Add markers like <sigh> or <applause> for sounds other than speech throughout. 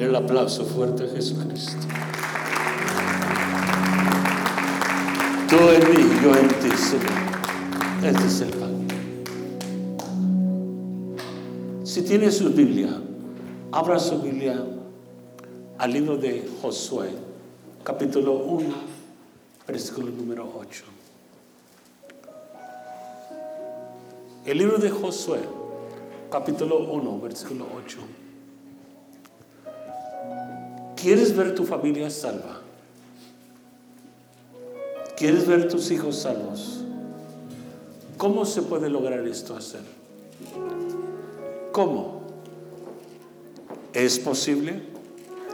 El aplauso fuerte a Jesucristo. Tú en mí, yo en ti, Señor. Este es el pan. Si tiene su Biblia, abra su Biblia al libro de Josué, capítulo 1, versículo número 8. El libro de Josué, capítulo 1, versículo 8. ¿Quieres ver tu familia salva? ¿Quieres ver tus hijos salvos? ¿Cómo se puede lograr esto hacer? ¿Cómo? ¿Es posible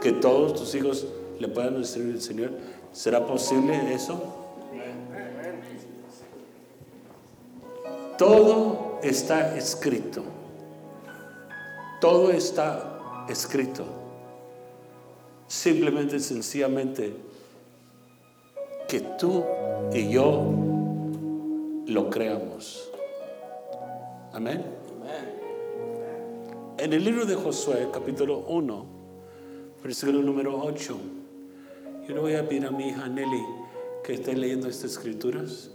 que todos tus hijos le puedan recibir al Señor? ¿Será posible eso? Todo está escrito. Todo está escrito. Simplemente, sencillamente, que tú y yo lo creamos. Amén. En el libro de Josué, capítulo 1, versículo número 8, yo le voy a pedir a mi hija Nelly que esté leyendo estas escrituras.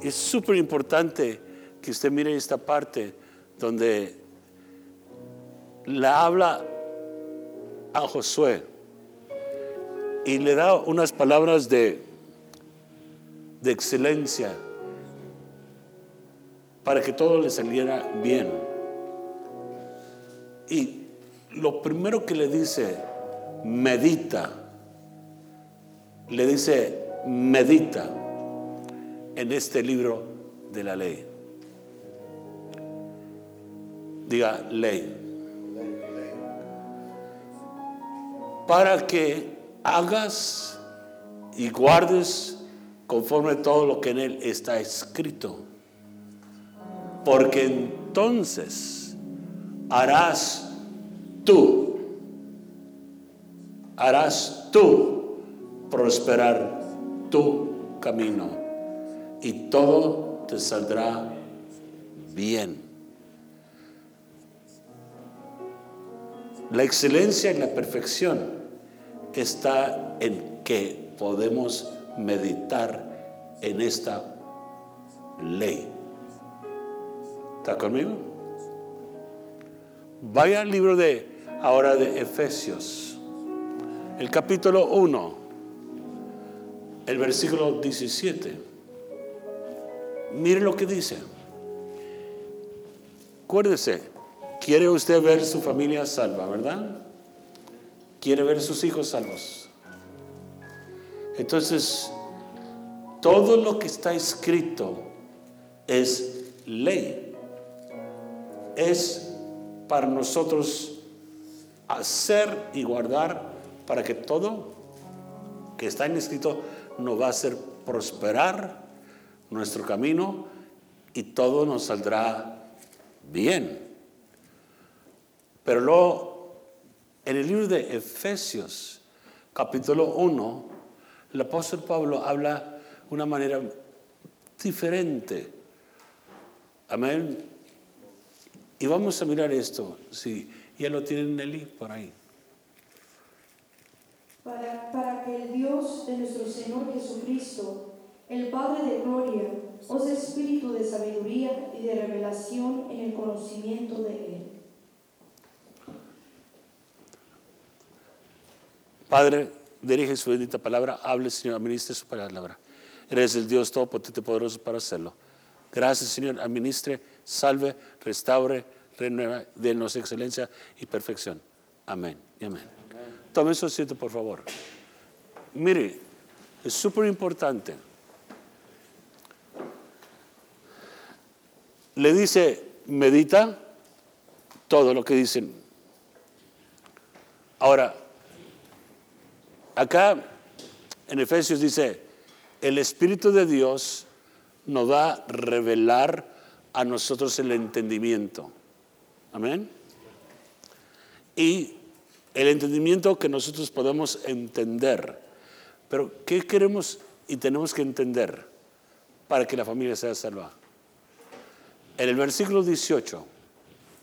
Es súper importante que usted mire esta parte donde la habla a Josué y le da unas palabras de, de excelencia para que todo le saliera bien. Y lo primero que le dice, medita, le dice, medita en este libro de la ley. Diga ley. Para que hagas y guardes conforme todo lo que en él está escrito. Porque entonces harás tú, harás tú prosperar tu camino y todo te saldrá bien. La excelencia y la perfección está en que podemos meditar en esta ley. ¿Está conmigo? Vaya al libro de ahora de Efesios, el capítulo 1, el versículo 17. Mire lo que dice. Acuérdese, quiere usted ver su familia salva, ¿verdad? Quiere ver sus hijos salvos. Entonces, todo lo que está escrito es ley. Es para nosotros hacer y guardar para que todo que está en escrito nos va a hacer prosperar nuestro camino y todo nos saldrá bien. Pero luego, en el libro de Efesios, capítulo 1, el apóstol Pablo habla de una manera diferente. Amén. Y vamos a mirar esto, si ya lo tienen Nelly por ahí. Para, para que el Dios de nuestro Señor Jesucristo, el Padre de gloria, os espíritu de sabiduría y de revelación en el conocimiento de Él. Padre, dirige su bendita palabra, hable Señor, administre su palabra. Eres el Dios Todopotente Poderoso para hacerlo. Gracias Señor, administre, salve, restaure, renueva, denos excelencia y perfección. Amén y amén. Tome su asiento, por favor. Mire, es súper importante. Le dice, medita todo lo que dicen. Ahora, acá en Efesios dice, el Espíritu de Dios nos va a revelar a nosotros el entendimiento. Amén. Y el entendimiento que nosotros podemos entender. Pero ¿qué queremos y tenemos que entender para que la familia sea salva? En el versículo 18,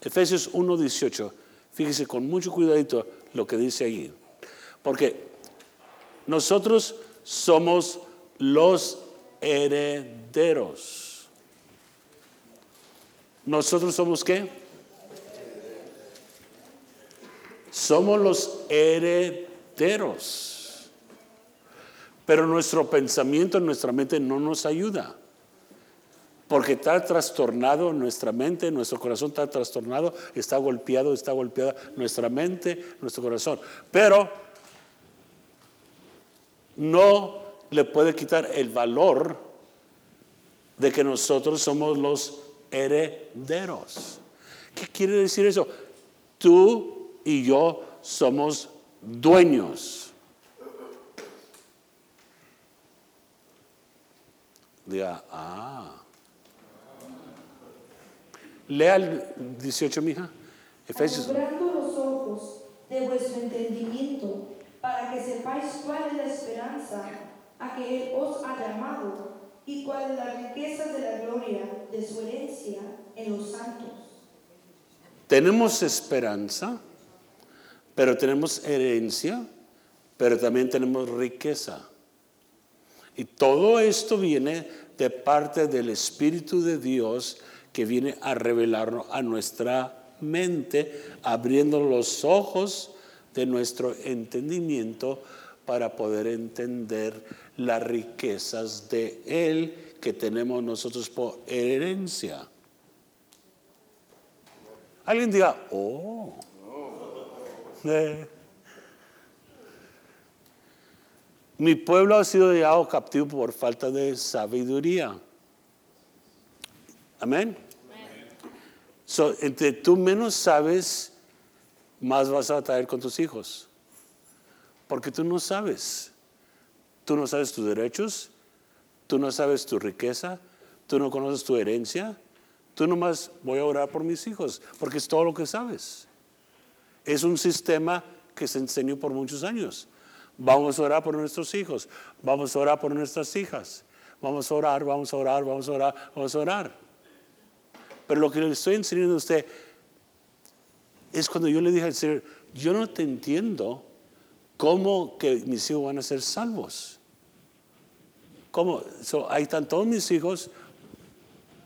Efesios 1, 18, Fíjese con mucho cuidadito lo que dice ahí. Porque nosotros somos los herederos. ¿Nosotros somos qué? Somos los herederos. Pero nuestro pensamiento, nuestra mente no nos ayuda. Porque está trastornado nuestra mente, nuestro corazón está trastornado, está golpeado, está golpeada nuestra mente, nuestro corazón. Pero no le puede quitar el valor de que nosotros somos los herederos. ¿Qué quiere decir eso? Tú y yo somos dueños. Diga, ah. Lea el 18, mija. Efesios. Los ojos de vuestro entendimiento, para que sepáis cuál es la esperanza a que Él os ha llamado y cuál es la riqueza de la gloria de su herencia en los santos. Tenemos esperanza, pero tenemos herencia, pero también tenemos riqueza. Y todo esto viene de parte del Espíritu de Dios que viene a revelarnos a nuestra mente, abriendo los ojos de nuestro entendimiento para poder entender las riquezas de Él que tenemos nosotros por herencia. Alguien diga, oh. Eh. Mi pueblo ha sido llevado captivo por falta de sabiduría. Amén. So, entre tú menos sabes, más vas a traer con tus hijos. Porque tú no sabes. Tú no sabes tus derechos, tú no sabes tu riqueza, tú no conoces tu herencia. Tú nomás voy a orar por mis hijos, porque es todo lo que sabes. Es un sistema que se enseñó por muchos años. Vamos a orar por nuestros hijos, vamos a orar por nuestras hijas, vamos a orar, vamos a orar, vamos a orar, vamos a orar. Pero lo que le estoy enseñando a usted es cuando yo le dije al Señor, yo no te entiendo cómo que mis hijos van a ser salvos. ¿Cómo? ahí están todos mis hijos.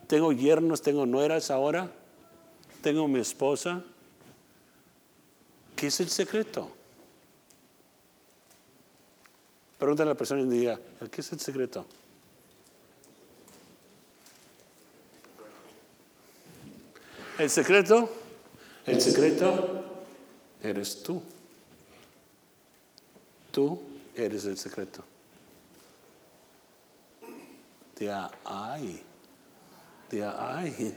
Tengo yernos, tengo nueras ahora. Tengo mi esposa. ¿Qué es el secreto? Pregúntale a la persona y diga, ¿qué es el secreto? El secreto, el secreto eres tú. Tú eres el secreto. De ay, de ay.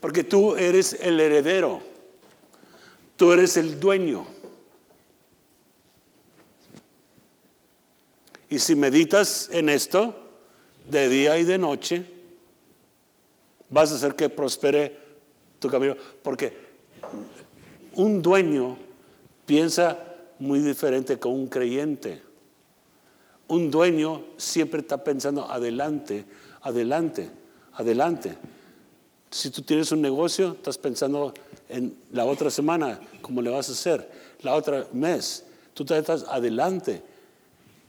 Porque tú eres el heredero. Tú eres el dueño. Y si meditas en esto, de día y de noche, vas a hacer que prospere tu camino. Porque un dueño piensa muy diferente que un creyente. Un dueño siempre está pensando adelante, adelante, adelante. Si tú tienes un negocio, estás pensando en la otra semana, cómo le vas a hacer, la otra mes. Tú estás adelante.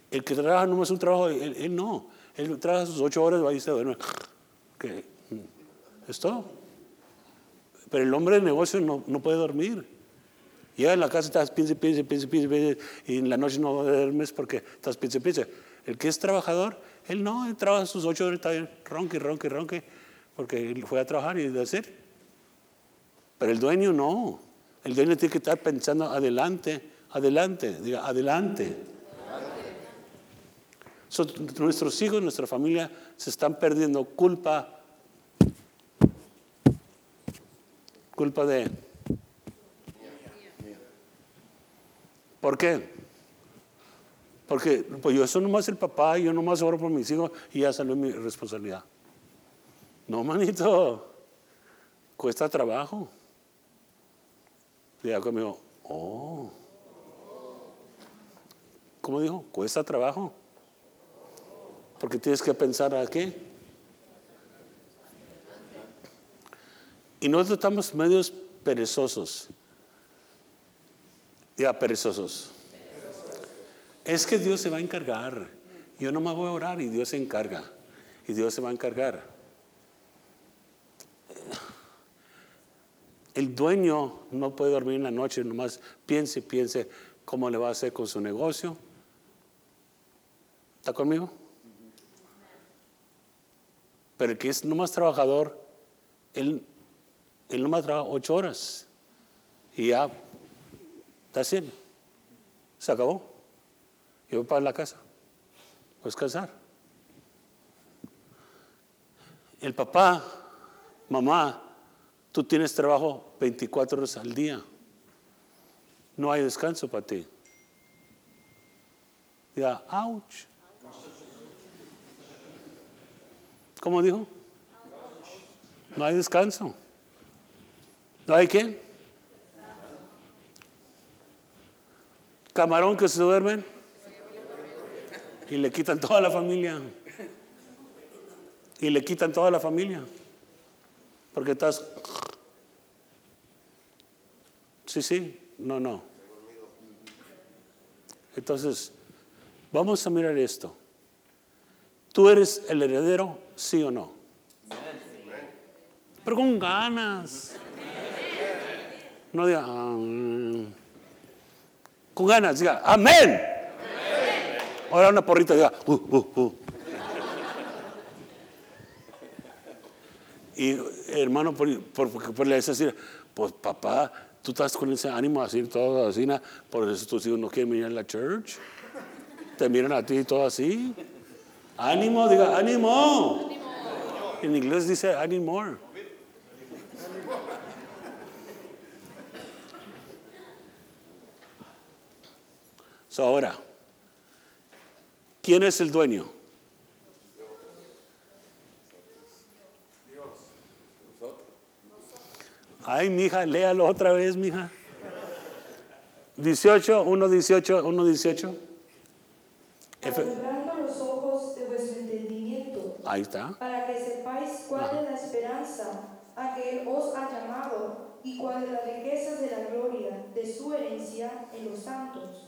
El que trabaja no es un trabajo, él, no. Él trabaja sus ocho horas, va y se duerme. Es. Pero el hombre de negocio no, no puede dormir. Llega a la casa, estás piensa, piensa, piensa, piensa, y en la noche no duermes porque estás piensa, piensa. El que es trabajador, él no, él trabaja sus ocho horas, está ronque, ronque, ronque, porque fue a trabajar y de hacer. Pero el dueño no. El dueño tiene que estar pensando adelante, adelante, diga, adelante nuestros hijos, nuestra familia se están perdiendo culpa, culpa de... ¿Por qué? Porque pues yo soy nomás el papá, yo nomás oro por mis hijos y ya salió mi responsabilidad. No, manito, cuesta trabajo. Ya conmigo, oh. ¿Cómo dijo? Cuesta trabajo. Porque tienes que pensar a qué. Y nosotros estamos medios perezosos. Ya, perezosos. Es que Dios se va a encargar. Yo no me voy a orar y Dios se encarga. Y Dios se va a encargar. El dueño no puede dormir en la noche, nomás piense, piense cómo le va a hacer con su negocio. ¿Está conmigo? Pero el que es nomás trabajador, él, él nomás trabaja ocho horas y ya está haciendo. Se acabó. Y voy para la casa. Voy a descansar. El papá, mamá, tú tienes trabajo 24 horas al día. No hay descanso para ti. Diga, ouch. ¿Cómo dijo? No hay descanso. ¿No hay qué? Camarón que se duermen y le quitan toda la familia. Y le quitan toda la familia. Porque estás... Sí, sí, no, no. Entonces, vamos a mirar esto. ¿Tú eres el heredero, sí o no? Pero con ganas. No diga, ah, con ganas, diga, amén. Ahora una porrita, diga, uh, uh, uh. Y hermano, por, por, por le decir, pues papá, tú estás con ese ánimo así, todo así, na, por eso tus hijos no quieren venir a la church. Te miran a ti todo así. Ánimo, diga, ánimo. En inglés dice ánimo. So, ahora, ¿quién es el dueño? Ay, mija, léalo otra vez, mija. 18, 1, 18, 1, 18. Efe- alumbrando los ojos de vuestro entendimiento, Ahí está. para que sepáis cuál es la esperanza a que Él os ha llamado y cuáles las riquezas de la gloria de su herencia en los santos.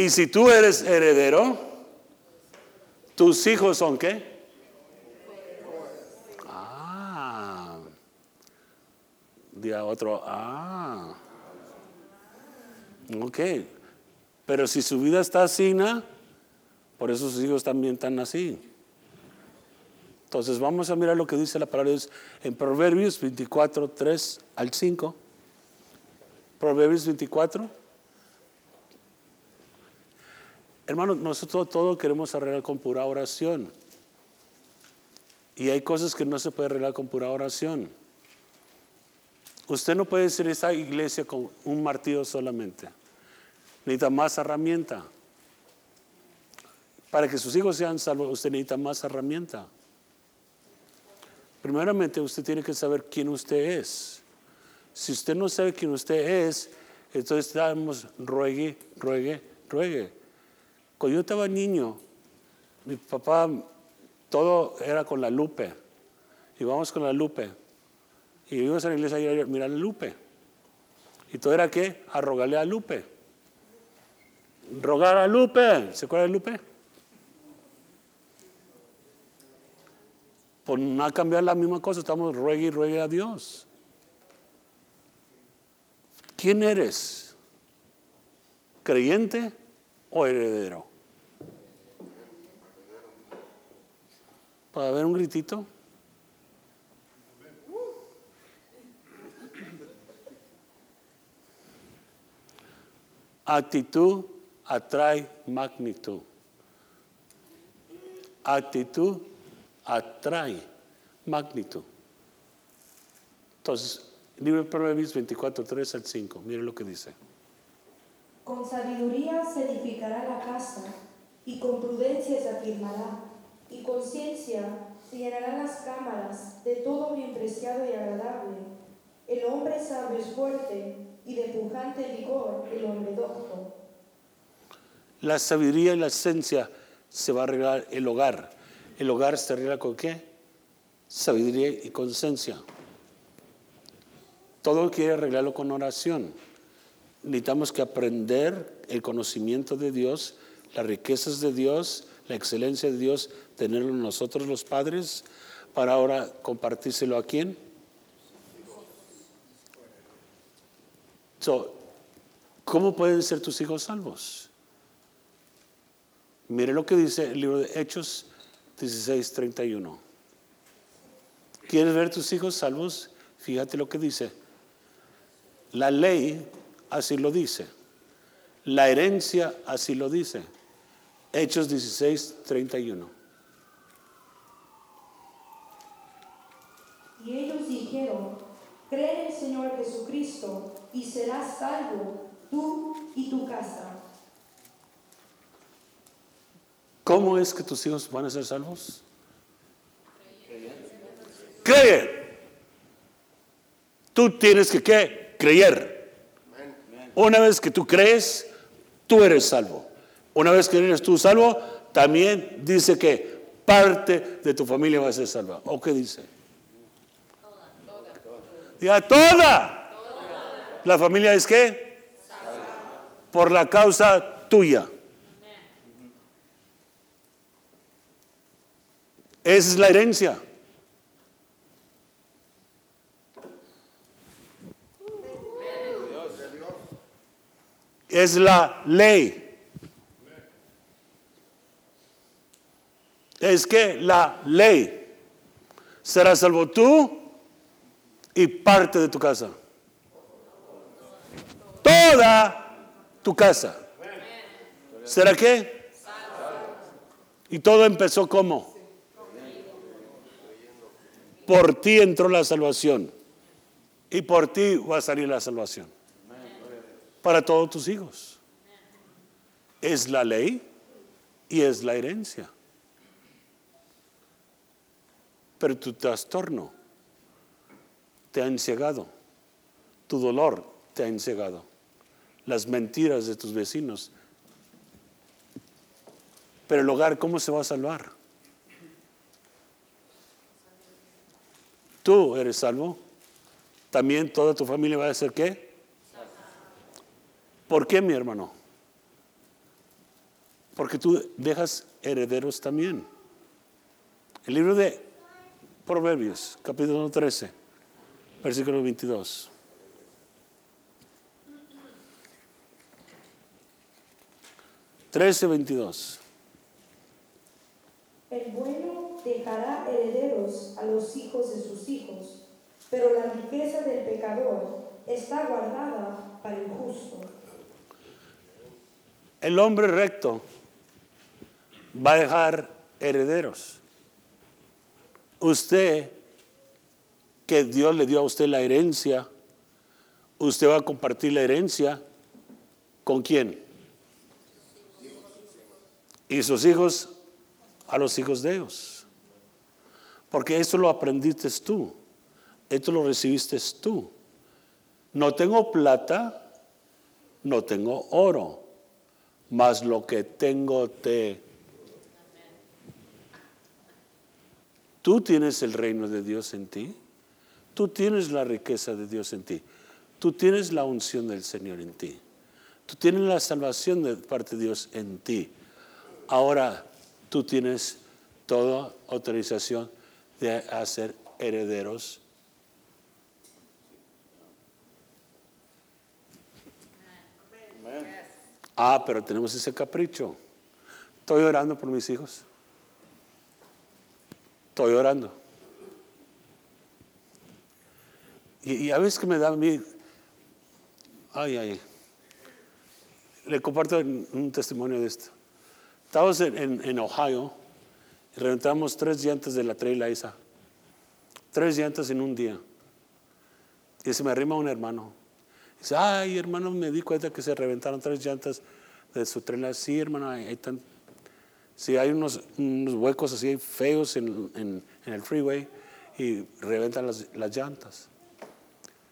Y si tú eres heredero, tus hijos son qué? Ah. Día otro, ah. Ok. Pero si su vida está así, por eso sus hijos también están así. Entonces vamos a mirar lo que dice la palabra de Dios en Proverbios 24, 3 al 5. Proverbios 24. Hermanos, nosotros todo queremos arreglar con pura oración. Y hay cosas que no se puede arreglar con pura oración. Usted no puede ser esa iglesia con un martillo solamente. Necesita más herramienta. Para que sus hijos sean salvos, usted necesita más herramienta. Primeramente, usted tiene que saber quién usted es. Si usted no sabe quién usted es, entonces estamos ruegue, ruegue, ruegue. Cuando yo estaba niño, mi papá, todo era con la lupe. Y vamos con la lupe. Y íbamos a la iglesia a mirar la lupe. Y todo era qué? A rogarle a Lupe. Rogar a Lupe. ¿Se acuerda de Lupe? Por no cambiar la misma cosa, estamos ruegue y ruegue a Dios. ¿Quién eres? ¿Creyente o heredero? ¿Puede haber un gritito? Actitud atrae magnitud. Actitud atrae magnitud. Entonces, libro de Proverbios 24, 3 al 5. Miren lo que dice. Con sabiduría se edificará la casa, y con prudencia se afirmará, y con ciencia se llenarán las cámaras de todo bien preciado y agradable. El hombre sabio es fuerte, y de pujante vigor el hombre docto. La sabiduría y la esencia se va a arreglar el hogar. ¿El hogar se arregla con qué? Sabiduría y con esencia. Todo quiere arreglarlo con oración. Necesitamos que aprender el conocimiento de Dios, las riquezas de Dios, la excelencia de Dios, tenerlo nosotros los padres, para ahora compartírselo a quién? ¿Cómo pueden ser tus hijos salvos? Mire lo que dice el libro de Hechos 16:31. ¿Quieres ver tus hijos salvos? Fíjate lo que dice. La ley así lo dice. La herencia así lo dice. Hechos 16:31. Y ellos dijeron, cree en el Señor Jesucristo y serás salvo tú y tu casa. ¿Cómo es que tus hijos van a ser salvos? Creer. Tú tienes que ¿qué? creer. Una vez que tú crees, tú eres salvo. Una vez que eres tú salvo, también dice que parte de tu familia va a ser salva. ¿O qué dice? Diga toda. La familia es qué? Por la causa tuya. Esa es la herencia. Es la ley. Es que la ley. Serás salvo tú y parte de tu casa. Toda tu casa. ¿Será qué? Y todo empezó como. Por ti entró la salvación. Y por ti va a salir la salvación. Para todos tus hijos. Es la ley y es la herencia. Pero tu trastorno te ha encegado. Tu dolor te ha encegado. Las mentiras de tus vecinos. Pero el hogar, ¿cómo se va a salvar? Tú eres salvo. También toda tu familia va a ser qué? ¿Por qué, mi hermano? Porque tú dejas herederos también. El libro de Proverbios, capítulo 13, versículo 22. Trece, veintidós. El bueno dejará herederos a los hijos de sus hijos, pero la riqueza del pecador está guardada para el justo. El hombre recto va a dejar herederos. Usted, que Dios le dio a usted la herencia, usted va a compartir la herencia con quién? Y sus hijos a los hijos de Dios. Porque esto lo aprendiste tú, esto lo recibiste tú. No tengo plata, no tengo oro, mas lo que tengo te... Tú tienes el reino de Dios en ti, tú tienes la riqueza de Dios en ti, tú tienes la unción del Señor en ti, tú tienes la salvación de parte de Dios en ti. Ahora tú tienes toda autorización de hacer herederos. Ah, pero tenemos ese capricho. Estoy orando por mis hijos. Estoy orando. Y, a veces que me da a mí, ay, ay, le comparto un testimonio de esto. Estábamos en, Ohio y reventamos tres llantas de la traila esa. Tres llantas en un día. Y se me arrima un hermano. Dice, ay, hermano, me di cuenta que se reventaron tres llantas de su traila. Sí, hermano, hay, sí, hay unos, huecos así feos en, el freeway y reventan las, las llantas.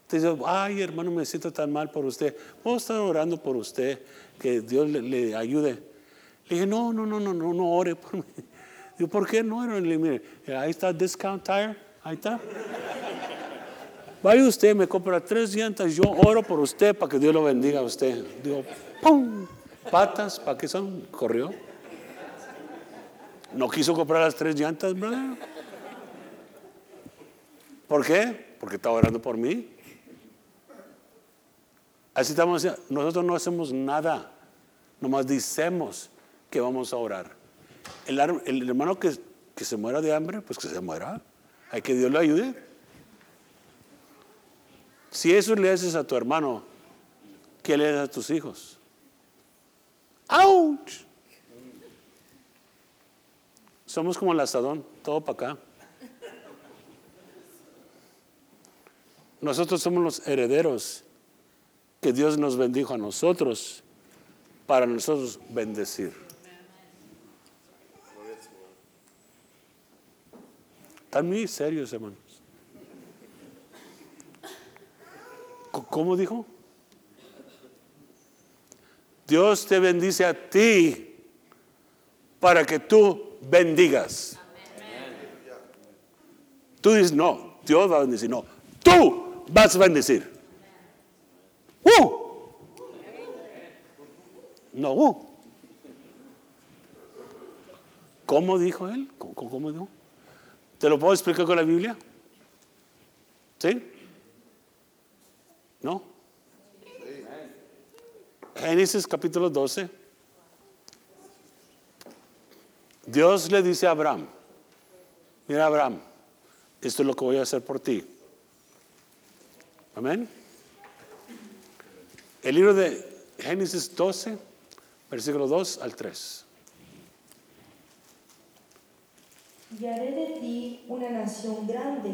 Te dice, ay hermano, me siento tan mal por usted. A estar orando por usted, que Dios le, ayude. Le dije, no, no, no, no, no, no ore por mí. <laughs> Digo, ¿por qué no? Le dije, mire, ahí está Discount Tire, ahí está. <laughs> Vaya usted, me compra tres llantas, yo oro por usted para que Dios lo bendiga a usted. Digo, ¡pum! Patas, ¿para qué son? Corrió. No quiso comprar las tres llantas, ¿verdad? ¿Por qué? Porque estaba orando por mí. Así estamos, nosotros no hacemos nada, nomás decimos que vamos a orar. El, el hermano que, que se muera de hambre, pues que se muera. Hay que Dios le ayude. Si eso le haces a tu hermano, ¿qué le haces a tus hijos? ¡Auch! Somos como el asadón, todo para acá. Nosotros somos los herederos que Dios nos bendijo a nosotros para nosotros bendecir. Están muy serios, hermano. ¿Cómo dijo? Dios te bendice a ti para que tú bendigas. Tú dices, no, Dios va a bendecir. No, tú vas a bendecir. ¡Uh! No, uh. ¿Cómo dijo él? ¿Cómo, ¿Cómo dijo? ¿Te lo puedo explicar con la Biblia? ¿Sí? ¿No? Génesis capítulo 12. Dios le dice a Abraham, mira Abraham, esto es lo que voy a hacer por ti. Amén. El libro de Génesis 12, versículo 2 al 3. Y haré de ti una nación grande,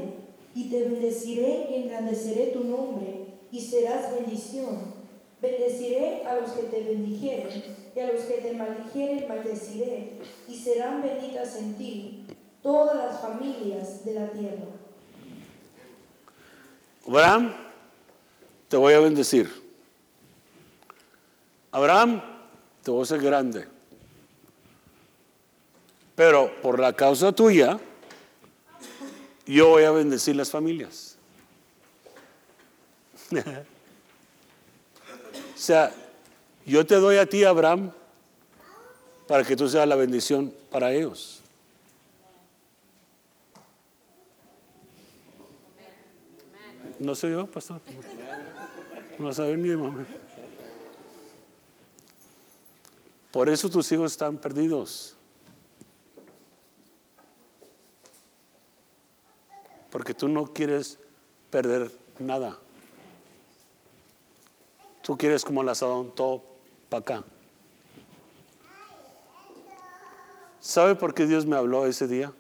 y te bendeciré y engrandeceré tu nombre y serás bendición. Bendeciré a los que te bendijeren, y a los que te maldijeren maldeciré, y serán benditas en ti todas las familias de la tierra. Abraham, te voy a bendecir. Abraham, te voy a grande. Pero por la causa tuya, yo voy a bendecir las familias. <laughs> o sea, yo te doy a ti, Abraham, para que tú seas la bendición para ellos. No soy yo, pastor. No sabe ni mamá. Por eso tus hijos están perdidos. Porque tú no quieres perder nada. Tú quieres como el asadón todo para acá. ¿Sabe por qué Dios me habló ese día?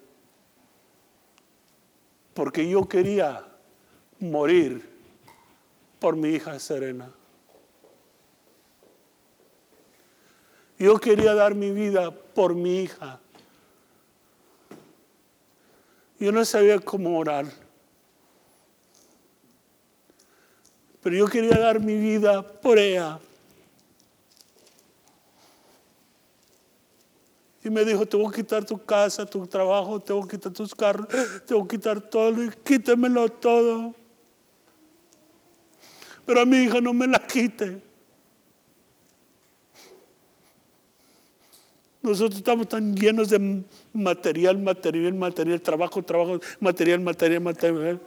Porque yo quería morir por mi hija Serena. Yo quería dar mi vida por mi hija. Yo no sabía cómo orar. pero yo quería dar mi vida por ella. Y me dijo, te voy a quitar tu casa, tu trabajo, te voy a quitar tus carros, te voy a quitar todo, y quítemelo todo. Pero a mi hija no me la quite. Nosotros estamos tan llenos de material, material, material, trabajo, trabajo, material, material, material.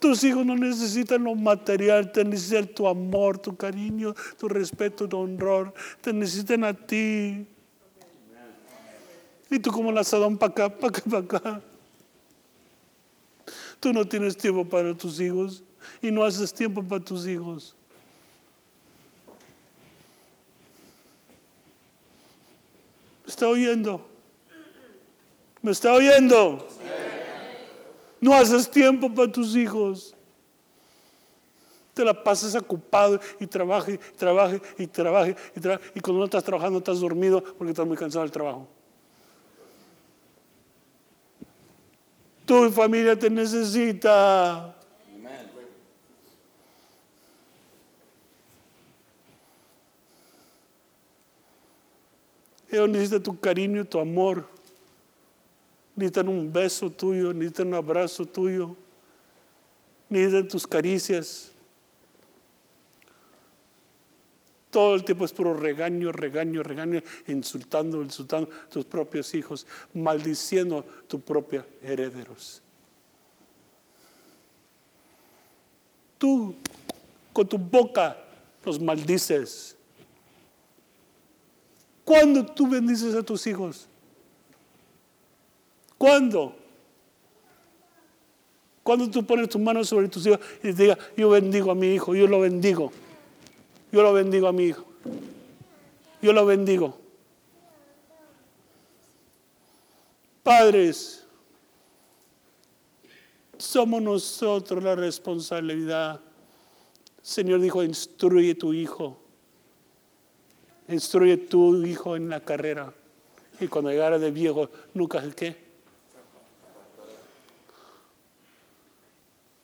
Tus hijos no necesitan lo material, te necesitan tu amor, tu cariño, tu respeto, tu honor. Te necesitan a ti. Y tú como la asadón para acá, para acá, para acá. Tú no tienes tiempo para tus hijos y no haces tiempo para tus hijos. ¿Me está oyendo? ¿Me está oyendo? No haces tiempo para tus hijos. Te la pasas ocupado y trabaje, y trabaje, y trabaje, y trabaje. Y cuando no estás trabajando estás dormido porque estás muy cansado del trabajo. Tu familia te necesita. Ellos necesitan tu cariño, tu amor. Necesitan un beso tuyo, necesitan un abrazo tuyo. Necesitan tus caricias. Todo el tiempo es puro regaño, regaño, regaño, insultando, insultando a tus propios hijos, maldiciendo a tus propios herederos. Tú con tu boca los maldices. ¿Cuándo tú bendices a tus hijos? ¿Cuándo? Cuando tú pones tu mano sobre tus hijos y te digas, yo bendigo a mi hijo, yo lo bendigo. Yo lo bendigo a mi hijo. Yo lo bendigo. Padres, somos nosotros la responsabilidad. Señor dijo, instruye tu hijo. Instruye tu hijo en la carrera. Y cuando llegara de viejo, nunca qué.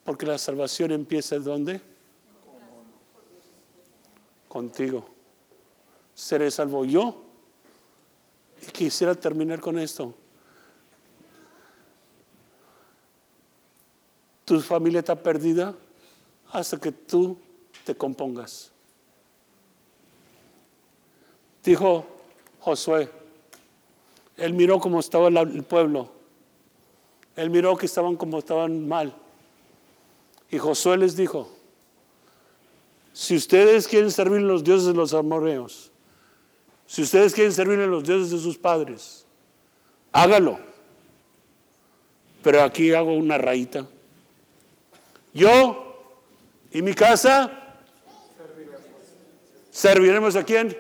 Porque la salvación empieza de dónde? Contigo. Seré salvo yo. Y quisiera terminar con esto. Tu familia está perdida hasta que tú te compongas. Dijo Josué, él miró cómo estaba el pueblo, él miró que estaban como estaban mal. Y Josué les dijo, si ustedes quieren servir a los dioses de los amorreos, si ustedes quieren servir a los dioses de sus padres, hágalo. Pero aquí hago una rayita. Yo y mi casa serviremos a quién?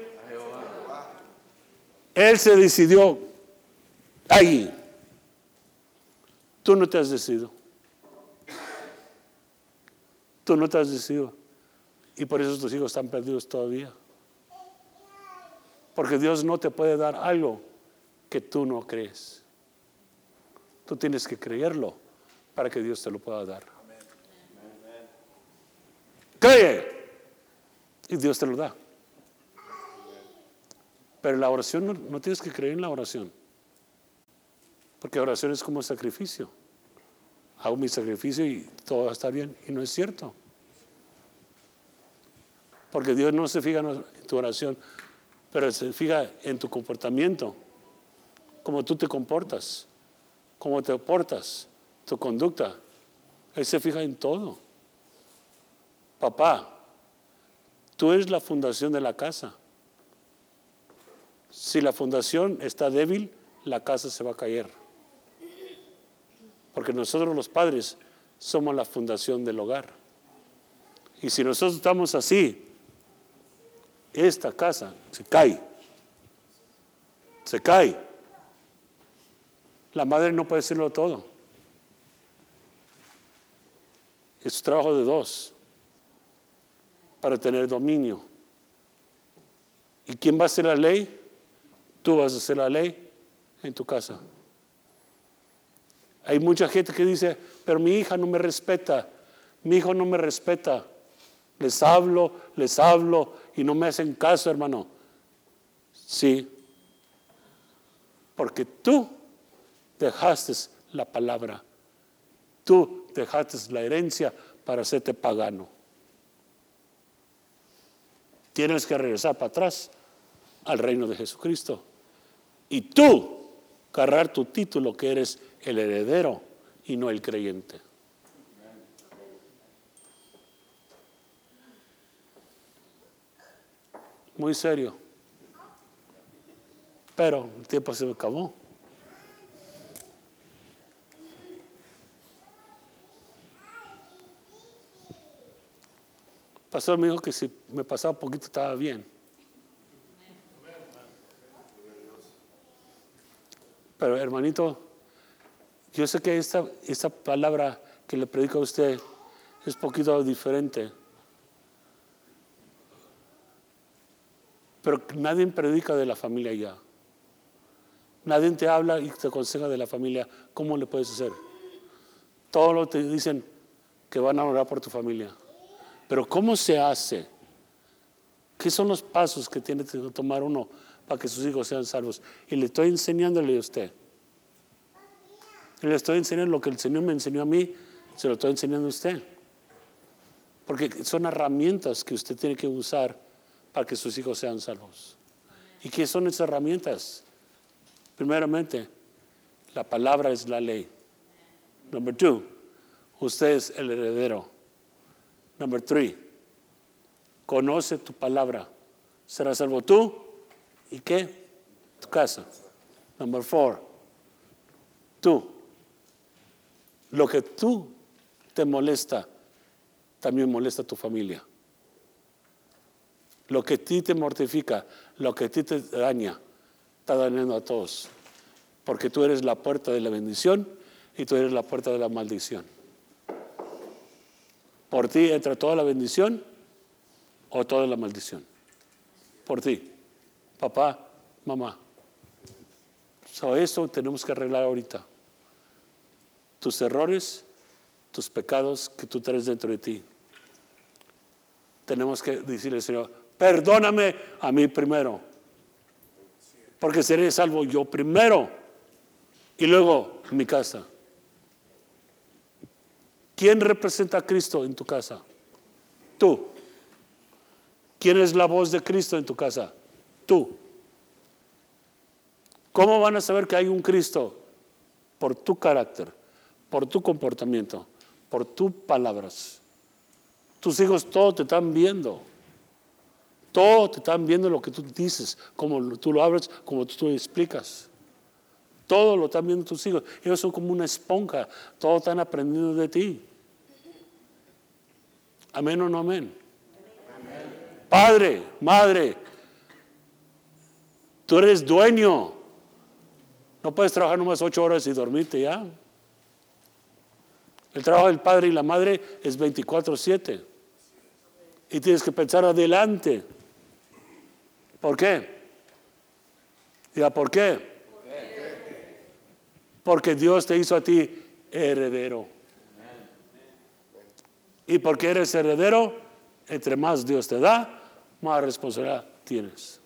Él se decidió ahí. Tú no te has decidido. Tú no te has decidido. Y por eso tus hijos están perdidos todavía. Porque Dios no te puede dar algo que tú no crees. Tú tienes que creerlo para que Dios te lo pueda dar. Cree. Y Dios te lo da. Pero la oración no, tienes que creer en la oración. Porque oración es como sacrificio. Hago mi sacrificio y todo va a estar bien. Y no es cierto. Porque Dios no se fija en tu oración, pero se fija en tu comportamiento. Cómo tú te comportas. Cómo te portas. Tu conducta. Él se fija en todo. Papá, tú eres la fundación de la casa. Si la fundación está débil, la casa se va a caer. Porque nosotros los padres somos la fundación del hogar. Y si nosotros estamos así, esta casa se cae. Se cae. La madre no puede hacerlo todo. Es trabajo de dos para tener dominio. ¿Y quién va a hacer la ley? Tú vas a hacer la ley en tu casa. Hay mucha gente que dice, pero mi hija no me respeta, mi hijo no me respeta. Les hablo, les hablo y no me hacen caso, hermano. Sí, porque tú dejaste la palabra, tú dejaste la herencia para hacerte pagano. Tienes que regresar para atrás al reino de Jesucristo. Y tú cargar tu título que eres el heredero y no el creyente. Muy serio. Pero el tiempo se me acabó. Pastor me dijo que si me pasaba poquito estaba bien. Pero hermanito, yo sé que esta, esta palabra que le predico a usted es poquito diferente. Pero nadie predica de la familia ya. Nadie te habla y te aconseja de la familia. ¿Cómo le puedes hacer? Todos lo te dicen que van a orar por tu familia. Pero ¿cómo se hace? ¿Qué son los pasos que tiene que tomar uno para que sus hijos sean salvos? Y le estoy enseñándole a usted. Le estoy enseñando lo que el Señor me enseñó a mí, se lo estoy enseñando a usted. Porque son herramientas que usted tiene que usar para que sus hijos sean salvos. ¿Y qué son esas herramientas? Primeramente, la palabra es la ley. Number two, usted es el heredero. Number three, conoce tu palabra. Será salvo tú y qué? Tu casa. Number four, tú. Lo que tú te molesta, también molesta a tu familia. Lo que a ti te mortifica, lo que a ti te daña, está dañando a todos. Porque tú eres la puerta de la bendición y tú eres la puerta de la maldición. Por ti entra toda la bendición o toda la maldición. Por ti, papá, mamá. So, eso tenemos que arreglar ahorita. Tus errores, tus pecados que tú traes dentro de ti. Tenemos que decirle, Señor, perdóname a mí primero. Porque seré salvo yo primero y luego mi casa. ¿Quién representa a Cristo en tu casa? Tú. ¿Quién es la voz de Cristo en tu casa? Tú. ¿Cómo van a saber que hay un Cristo? Por tu carácter, por tu comportamiento, por tus palabras. Tus hijos todo te están viendo. Todo te están viendo lo que tú dices, como tú lo hablas, como tú lo explicas. Todo lo están viendo tus hijos. Ellos son como una esponja. Todo están aprendiendo de ti. Amén o no amén. Padre, madre, tú eres dueño. No puedes trabajar nomás ocho horas y dormirte ya. El trabajo del padre y la madre es 24/7. Y tienes que pensar adelante. ¿Por qué? Diga, ¿por qué? Porque Dios te hizo a ti heredero. Y porque eres heredero, entre más Dios te da, más responsabilidad tienes.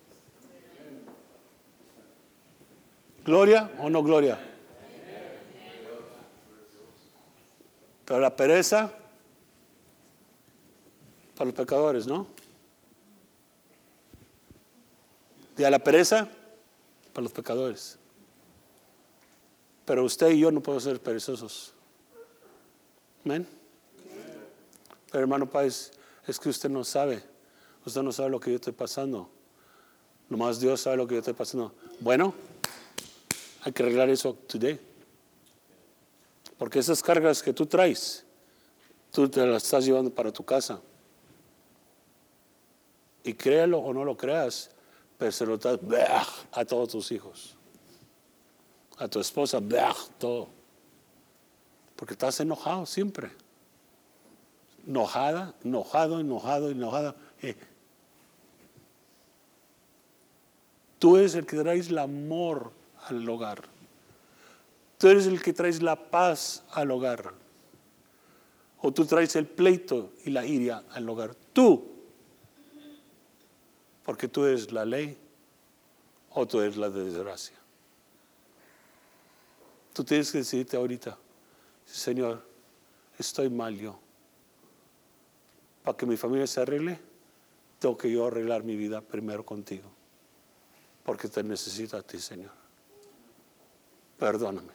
¿Gloria o no gloria? Pero la pereza para los pecadores, ¿no? Y a la pereza para los pecadores. Pero usted y yo no podemos ser perezosos. Amén. Pero hermano Páez, es que usted no sabe. Usted no sabe lo que yo estoy pasando. Nomás Dios sabe lo que yo estoy pasando. Bueno, hay que arreglar eso today. Porque esas cargas que tú traes, tú te las estás llevando para tu casa. Y créalo o no lo creas, pero se lo estás a todos tus hijos. A tu esposa, todo. Porque estás enojado siempre. Enojada, enojado, enojado, enojada. Eh. Tú eres el que traes el amor al hogar. Tú eres el que traes la paz al hogar. O tú traes el pleito y la iria al hogar. Tú. Porque tú eres la ley o tú eres la desgracia. Tú tienes que decirte ahorita, Señor, estoy mal yo. Para que mi familia se arregle, tengo que yo arreglar mi vida primero contigo. Porque te necesito a ti, Señor. Perdóname.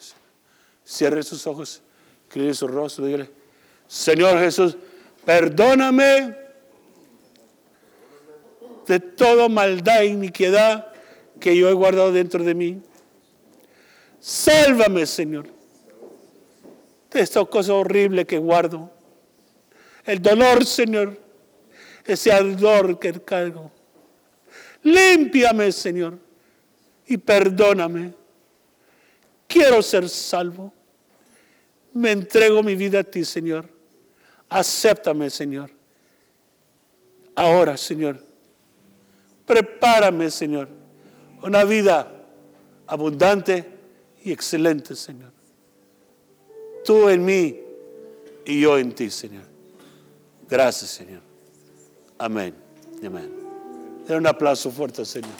Cierre sus ojos, incline su rostro, dígale, Señor Jesús, perdóname de toda maldad e iniquidad que yo he guardado dentro de mí. Sálvame, Señor, de esta cosa horrible que guardo. El dolor, Señor, ese ardor que cargo. Límpiame, Señor, y perdóname. Quiero ser salvo. Me entrego mi vida a ti, Señor. Acéptame, Señor. Ahora, Señor, prepárame, Señor, una vida abundante y excelente, Señor. Tú en mí y yo en ti, Señor. Gracias, Señor. Amén. Amén. Den un aplauso fuerte Señor.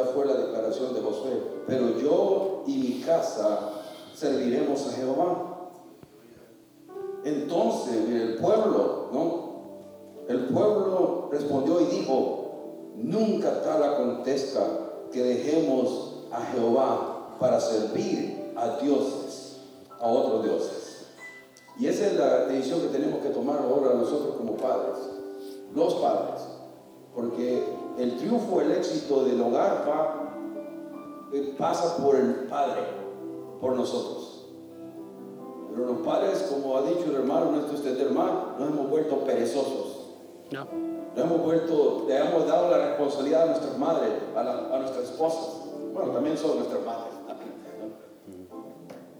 Fue la declaración de Josué. Pero yo y mi casa serviremos a Jehová. Entonces, el pueblo, ¿no? El pueblo respondió y dijo, nunca tal acontezca que dejemos a Jehová para servir a dioses, a otros dioses. Y esa es la decisión que tenemos que tomar ahora nosotros como padres, los padres, porque el triunfo, el éxito del hogar va, pasa por el padre, por nosotros. Pero los padres, como ha dicho el hermano nuestro usted hermano, nos hemos vuelto perezosos. No. Nos hemos vuelto, le hemos dado la responsabilidad a nuestras madres, a, la- a nuestras esposas. Bueno, también son nuestras madres.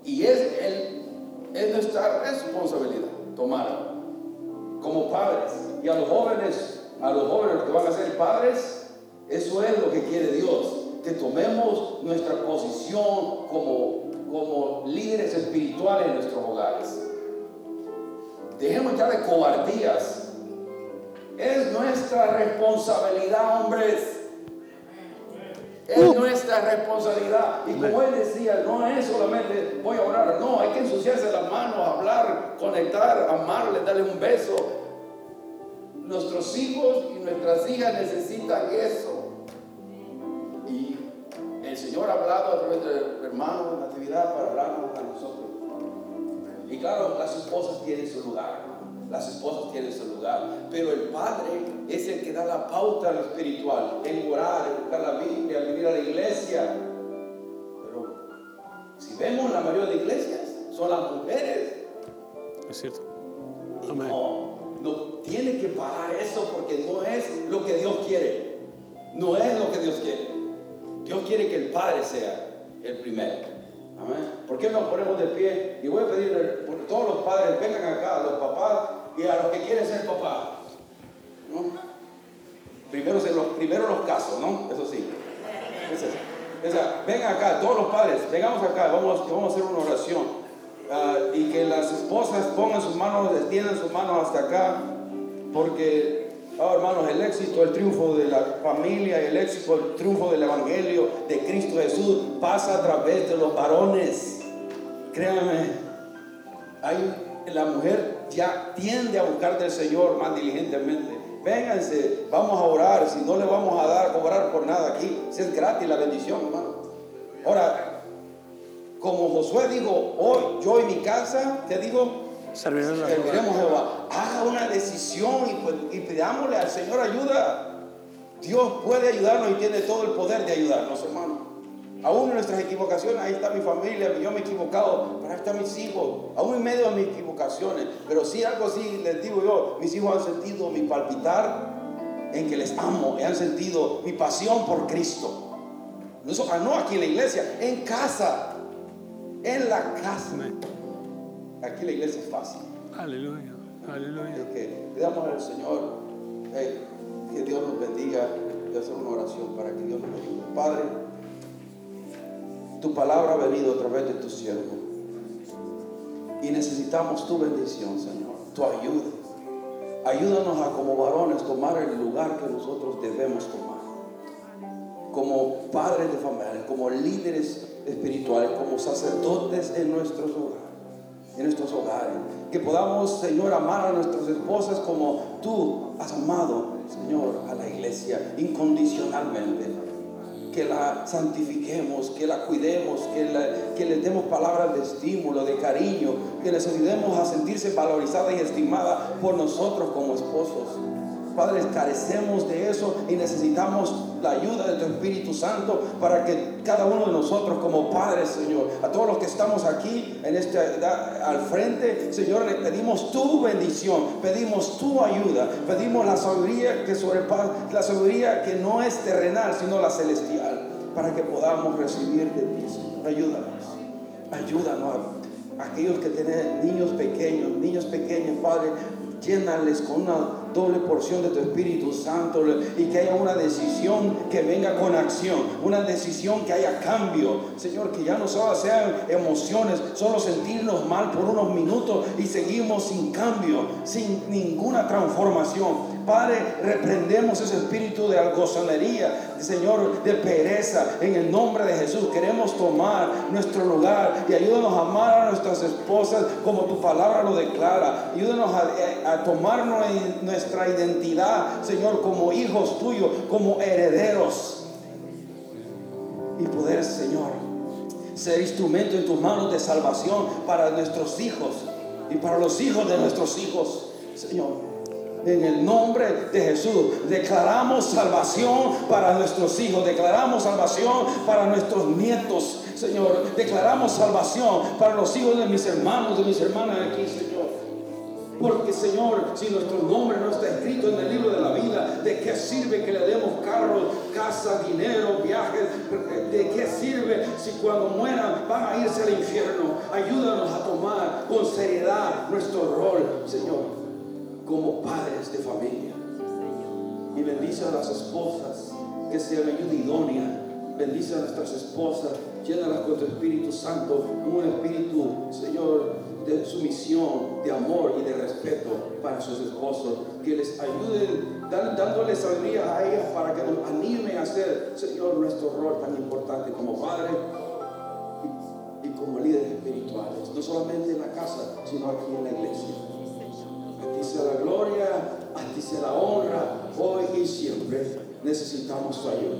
Y es, el- es nuestra responsabilidad tomar como padres. Y a los jóvenes, a los jóvenes que van a ser padres, eso es lo que quiere Dios. Que tomemos nuestra posición como, como líderes espirituales en nuestros hogares. Dejemos ya de cobardías. Es nuestra responsabilidad, hombres. Es nuestra responsabilidad. Y como él decía, no es solamente voy a orar, no, hay que ensuciarse las manos, hablar, conectar, amarle, darle un beso. Nuestros hijos y nuestras hijas necesitan eso. Y el Señor ha hablado a través del hermano de Natividad para hablarnos a nosotros. Y claro, las esposas tienen su lugar. Las esposas tienen su lugar. Pero el padre es el que da la pauta en lo espiritual, en orar, en buscar la Biblia, en venir a la iglesia. Pero si vemos la mayoría de iglesias, son las mujeres. Es cierto. Amén. No, no tiene que parar eso porque no es lo que Dios quiere. No es lo que Dios quiere. Dios quiere que el Padre sea el primero. Amén. ¿Por qué nos ponemos de pie? Y voy a pedirle por todos los padres, vengan acá, a los papás y a los que quieren ser papás. ¿no? Primero, los, los casos, ¿no? Eso sí. Es. Vengan acá, todos los padres, vengamos acá, vamos a hacer una oración. Ah, y que las esposas pongan sus manos, extiendan sus manos hasta acá, porque, oh, hermanos, el éxito, el triunfo de la familia, el éxito, el triunfo del Evangelio de Cristo Jesús pasa a través de los varones. Créanme, hay, la mujer ya tiende a buscar del Señor más diligentemente. Vénganse, vamos a orar, si no le vamos a dar cobrar por nada aquí, si es gratis la bendición, hermano. Ahora, como Josué dijo, hoy yo y mi casa, te digo, Serviremos a Jehová. Haga una decisión y, pues, y pidámosle al Señor ayuda. Dios puede ayudarnos y tiene todo el poder de ayudarnos, hermano. Aún en nuestras equivocaciones, ahí está mi familia, yo me he equivocado, pero ahí están mis hijos, aún en medio de mis equivocaciones. Pero sí, algo así les digo yo, mis hijos han sentido mi palpitar en que les amo, y han sentido mi pasión por Cristo. No, no aquí en la iglesia, en casa, en la casa. Amén. Aquí la iglesia es fácil. Aleluya. Aleluya. Que pidamos al Señor que Dios nos bendiga y hacer una oración para que Dios nos ayude. Padre, tu palabra ha venido a través de tu siervo. Y necesitamos tu bendición, Señor, tu ayuda. Ayúdanos a como varones tomar el lugar que nosotros debemos tomar. Como padres de familia, como líderes espirituales, como sacerdotes en nuestros hogares, en nuestros hogares. Que podamos, Señor, amar a nuestras esposas como tú has amado, Señor, a la iglesia incondicionalmente que la santifiquemos, que la cuidemos, que, la- les demos palabras de estímulo, de cariño, que les ayudemos a sentirse valorizada y estimada por nosotros como esposos. Padres, carecemos de eso y necesitamos la ayuda de tu Espíritu Santo para que cada uno de nosotros como padres, Señor, a todos los que estamos aquí en este da- al frente, Señor, le pedimos tu bendición, pedimos tu ayuda, pedimos la sabiduría que sobrepasa, la sabiduría que no es terrenal, sino la celestial, para que podamos recibir de ti, Señor. Ayúdanos, ayúdanos a aquellos que tienen niños pequeños, niños pequeños, Padre, llénales con una doble porción de tu Espíritu Santo y que haya una decisión que venga con acción, una decisión que haya cambio. Señor, que ya no solo sean emociones, solo sentirnos mal por unos minutos y seguimos sin cambio, sin ninguna transformación. Padre, reprendemos ese espíritu de algozonería, Señor, de pereza. En el nombre de Jesús queremos tomar nuestro lugar y ayúdanos a amar a nuestras esposas como tu palabra lo declara. Ayúdanos a, a tomar nue- nuestra identidad, Señor, como hijos tuyos, como herederos. Y poder, Señor, ser instrumento en tus manos de salvación para nuestros hijos y para los hijos de nuestros hijos, Señor. En el nombre de Jesús declaramos salvación para nuestros hijos, declaramos salvación para nuestros nietos, Señor. Declaramos salvación para los hijos de mis hermanos, de mis hermanas aquí, Señor. Porque Señor, si nuestro nombre no está escrito en el libro de la vida, ¿de qué sirve que le demos carros, casa, dinero, viajes? ¿De qué sirve si cuando mueran van a irse al infierno? Ayúdanos a tomar con seriedad nuestro rol, Señor, como padres de familia. Y bendice a las esposas que sean ayuda idónea. Bendice a nuestras esposas, llénalas con tu Espíritu Santo, un espíritu, Señor, de sumisión, de amor y de respeto para sus esposos. Que les ayuden, dándoles sabiduría a ellas para que nos animen a hacer, Señor, nuestro rol tan importante como padres y, y como líderes espirituales. No solamente en la casa, sino aquí en la iglesia. A ti sea la gloria, a ti sea la honra, hoy y siempre necesitamos tu ayuda.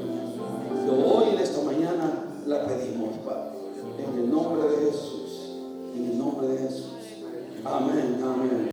Y hoy en esta mañana la pedimos, Padre, en el nombre de Jesús, en el nombre de Jesús. Amén, amén.